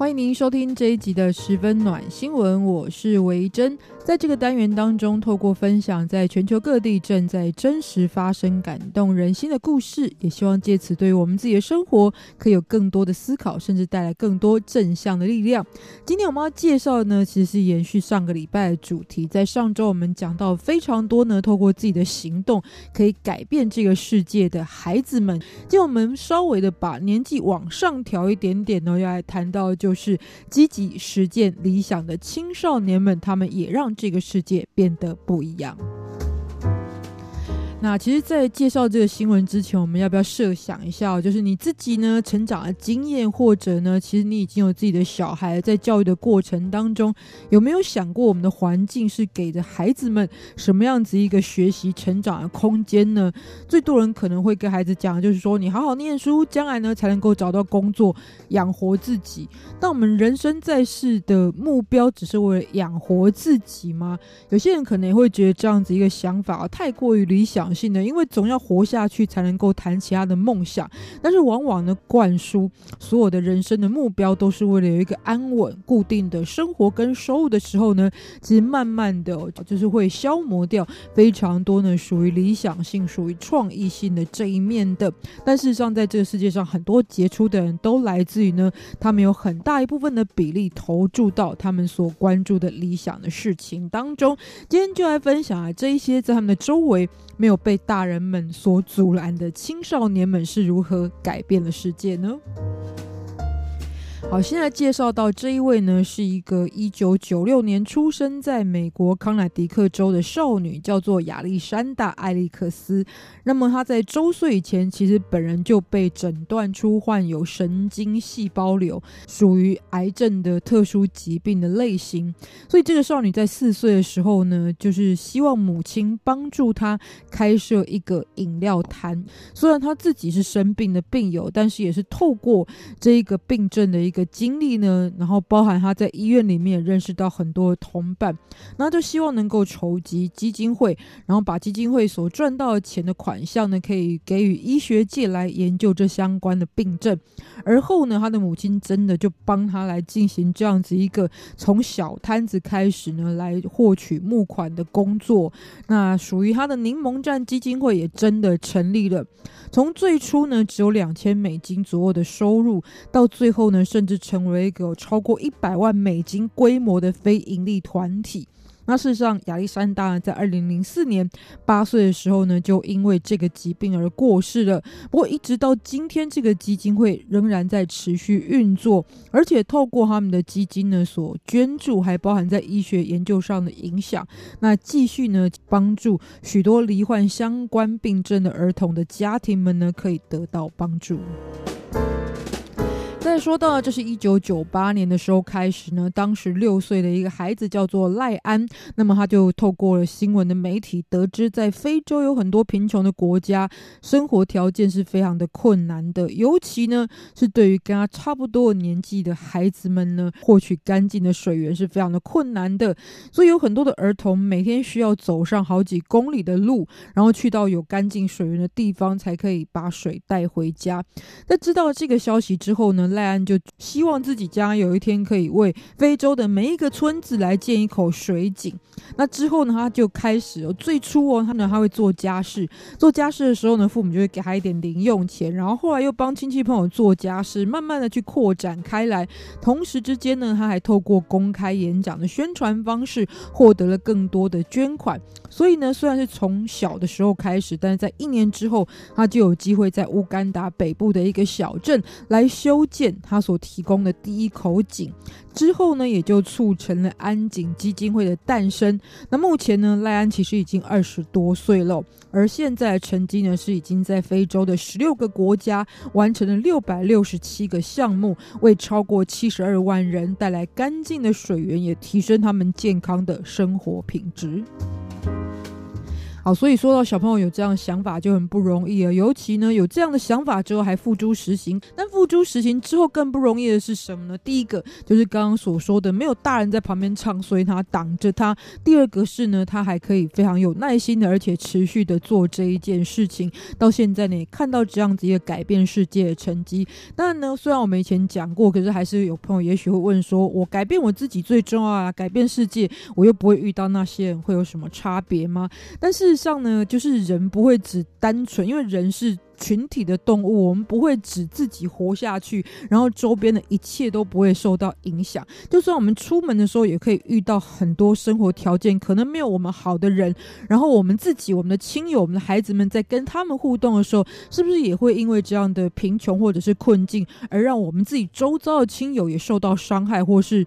欢迎您收听这一集的十分暖新闻，我是维珍。在这个单元当中，透过分享在全球各地正在真实发生、感动人心的故事，也希望借此对于我们自己的生活可以有更多的思考，甚至带来更多正向的力量。今天我们要介绍的呢，其实是延续上个礼拜的主题。在上周我们讲到非常多呢，透过自己的行动可以改变这个世界的孩子们。今天我们稍微的把年纪往上调一点点呢，要来谈到就。就是积极实践理想的青少年们，他们也让这个世界变得不一样。那其实，在介绍这个新闻之前，我们要不要设想一下，就是你自己呢成长的经验，或者呢，其实你已经有自己的小孩，在教育的过程当中，有没有想过我们的环境是给着孩子们什么样子一个学习成长的空间呢？最多人可能会跟孩子讲，就是说你好好念书，将来呢才能够找到工作养活自己。那我们人生在世的目标，只是为了养活自己吗？有些人可能也会觉得这样子一个想法太过于理想性的，因为总要活下去才能够谈其他的梦想，但是往往呢，灌输所有的人生的目标都是为了有一个安稳、固定的生活跟收入的时候呢，其实慢慢的就是会消磨掉非常多呢属于理想性、属于创意性的这一面的。但事实上，在这个世界上，很多杰出的人都来自于呢，他们有很大一部分的比例投注到他们所关注的理想的事情当中。今天就来分享啊，这一些在他们的周围。没有被大人们所阻拦的青少年们是如何改变了世界呢？好，现在介绍到这一位呢，是一个一九九六年出生在美国康乃狄克州的少女，叫做亚历山大·艾利克斯。那么她在周岁以前，其实本人就被诊断出患有神经细胞瘤，属于癌症的特殊疾病的类型。所以这个少女在四岁的时候呢，就是希望母亲帮助她开设一个饮料摊。虽然她自己是生病的病友，但是也是透过这一个病症的一个。经历呢，然后包含他在医院里面认识到很多同伴，那就希望能够筹集基金会，然后把基金会所赚到的钱的款项呢，可以给予医学界来研究这相关的病症。而后呢，他的母亲真的就帮他来进行这样子一个从小摊子开始呢，来获取募款的工作。那属于他的柠檬站基金会也真的成立了。从最初呢，只有两千美金左右的收入，到最后呢是，甚至成为一个有超过一百万美金规模的非盈利团体。那事实上，亚历山大在二零零四年八岁的时候呢，就因为这个疾病而过世了。不过，一直到今天，这个基金会仍然在持续运作，而且透过他们的基金呢所捐助，还包含在医学研究上的影响，那继续呢帮助许多罹患相关病症的儿童的家庭们呢，可以得到帮助。再说到，这是一九九八年的时候开始呢，当时六岁的一个孩子叫做赖安，那么他就透过了新闻的媒体得知，在非洲有很多贫穷的国家，生活条件是非常的困难的，尤其呢是对于跟他差不多年纪的孩子们呢，获取干净的水源是非常的困难的，所以有很多的儿童每天需要走上好几公里的路，然后去到有干净水源的地方，才可以把水带回家。在知道这个消息之后呢，赖安就希望自己将有一天可以为非洲的每一个村子来建一口水井。那之后呢，他就开始了。最初哦，他呢他会做家事，做家事的时候呢，父母就会给他一点零用钱。然后后来又帮亲戚朋友做家事，慢慢的去扩展开来。同时之间呢，他还透过公开演讲的宣传方式，获得了更多的捐款。所以呢，虽然是从小的时候开始，但是在一年之后，他就有机会在乌干达北部的一个小镇来修建。他所提供的第一口井，之后呢，也就促成了安井基金会的诞生。那目前呢，赖安其实已经二十多岁了，而现在成绩呢是已经在非洲的十六个国家完成了六百六十七个项目，为超过七十二万人带来干净的水源，也提升他们健康的生活品质。好，所以说到小朋友有这样的想法就很不容易了，尤其呢有这样的想法之后还付诸实行。但付诸实行之后更不容易的是什么呢？第一个就是刚刚所说的，没有大人在旁边唱衰他，挡着他；第二个是呢，他还可以非常有耐心的，而且持续的做这一件事情。到现在呢，也看到这样子一个改变世界的成绩。当然呢，虽然我们以前讲过，可是还是有朋友也许会问说：我改变我自己最重要啊，改变世界，我又不会遇到那些人，会有什么差别吗？但是。事实上呢，就是人不会只单纯，因为人是群体的动物，我们不会只自己活下去，然后周边的一切都不会受到影响。就算我们出门的时候，也可以遇到很多生活条件可能没有我们好的人，然后我们自己、我们的亲友、我们的孩子们在跟他们互动的时候，是不是也会因为这样的贫穷或者是困境，而让我们自己周遭的亲友也受到伤害，或是？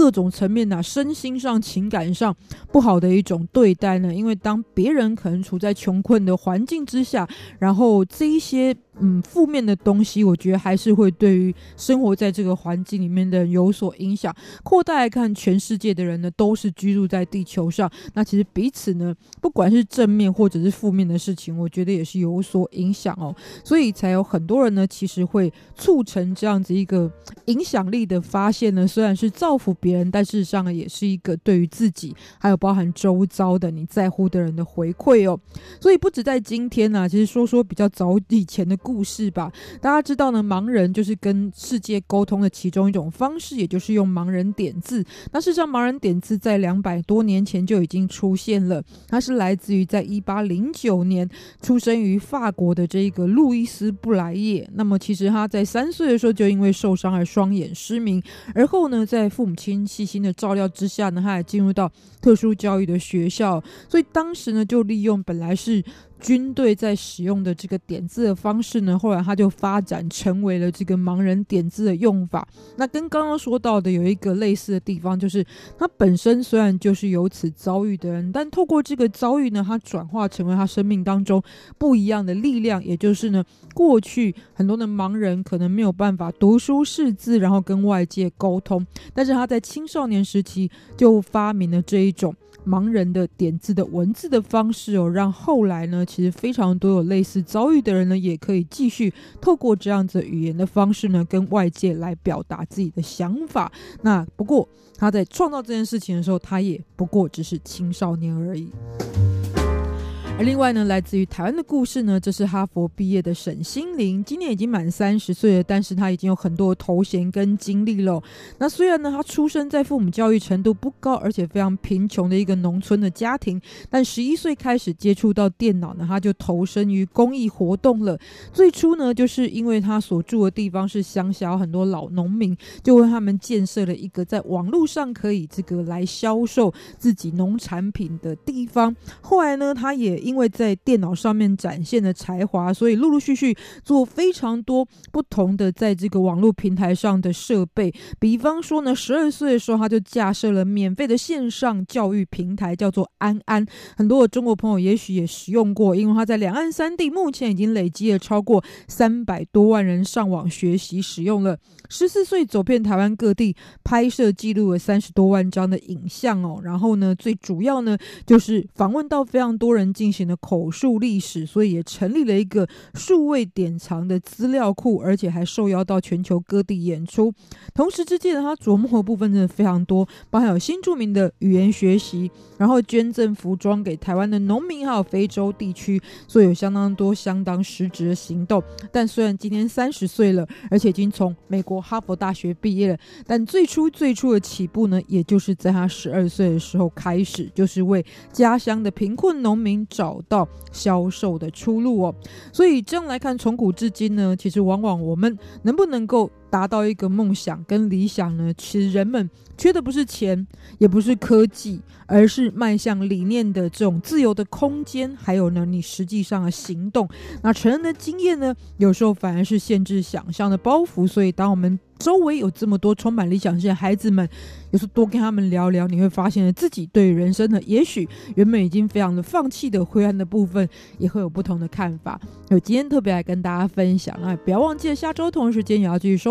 各种层面呐，身心上、情感上不好的一种对待呢？因为当别人可能处在穷困的环境之下，然后这一些。嗯，负面的东西，我觉得还是会对于生活在这个环境里面的有所影响。扩大来看，全世界的人呢，都是居住在地球上。那其实彼此呢，不管是正面或者是负面的事情，我觉得也是有所影响哦。所以才有很多人呢，其实会促成这样子一个影响力的发现呢。虽然是造福别人，但事实上，也是一个对于自己还有包含周遭的你在乎的人的回馈哦。所以不止在今天呢，其实说说比较早以前的。故事吧，大家知道呢，盲人就是跟世界沟通的其中一种方式，也就是用盲人点字。那事实上，盲人点字在两百多年前就已经出现了。它是来自于在一八零九年出生于法国的这个路易斯布莱叶。那么，其实他在三岁的时候就因为受伤而双眼失明，而后呢，在父母亲细心的照料之下呢，他也进入到特殊教育的学校。所以当时呢，就利用本来是。军队在使用的这个点字的方式呢，后来他就发展成为了这个盲人点字的用法。那跟刚刚说到的有一个类似的地方，就是他本身虽然就是有此遭遇的人，但透过这个遭遇呢，他转化成为他生命当中不一样的力量。也就是呢，过去很多的盲人可能没有办法读书识字，然后跟外界沟通，但是他在青少年时期就发明了这一种。盲人的点字的文字的方式哦，让后来呢，其实非常多有类似遭遇的人呢，也可以继续透过这样子语言的方式呢，跟外界来表达自己的想法。那不过他在创造这件事情的时候，他也不过只是青少年而已。而另外呢，来自于台湾的故事呢，这是哈佛毕业的沈心凌，今年已经满三十岁了，但是他已经有很多头衔跟经历了。那虽然呢，他出生在父母教育程度不高，而且非常贫穷的一个农村的家庭，但十一岁开始接触到电脑呢，他就投身于公益活动了。最初呢，就是因为他所住的地方是乡下，有很多老农民，就为他们建设了一个在网络上可以这个来销售自己农产品的地方。后来呢，他也因为在电脑上面展现的才华，所以陆陆续续做非常多不同的在这个网络平台上的设备。比方说呢，十二岁的时候他就架设了免费的线上教育平台，叫做安安。很多的中国朋友也许也使用过，因为他在两岸三地目前已经累积了超过三百多万人上网学习使用了。十四岁走遍台湾各地，拍摄记录了三十多万张的影像哦。然后呢，最主要呢就是访问到非常多人进行。的口述历史，所以也成立了一个数位典藏的资料库，而且还受邀到全球各地演出。同时之间，他琢磨的部分真的非常多，包含有新著名的语言学习，然后捐赠服装给台湾的农民，还有非洲地区，所以有相当多、相当实质的行动。但虽然今年三十岁了，而且已经从美国哈佛大学毕业了，但最初最初的起步呢，也就是在他十二岁的时候开始，就是为家乡的贫困农民找。找到销售的出路哦，所以这样来看，从古至今呢，其实往往我们能不能够达到一个梦想跟理想呢，其实人们缺的不是钱，也不是科技，而是迈向理念的这种自由的空间，还有呢，你实际上的行动。那成人的经验呢，有时候反而是限制想象的包袱。所以，当我们周围有这么多充满理想性的孩子们，有时候多跟他们聊聊，你会发现自己对人生的也许原本已经非常的放弃的灰暗的部分，也会有不同的看法。有今天特别来跟大家分享，那不要忘记了下周同一时间也要继续收。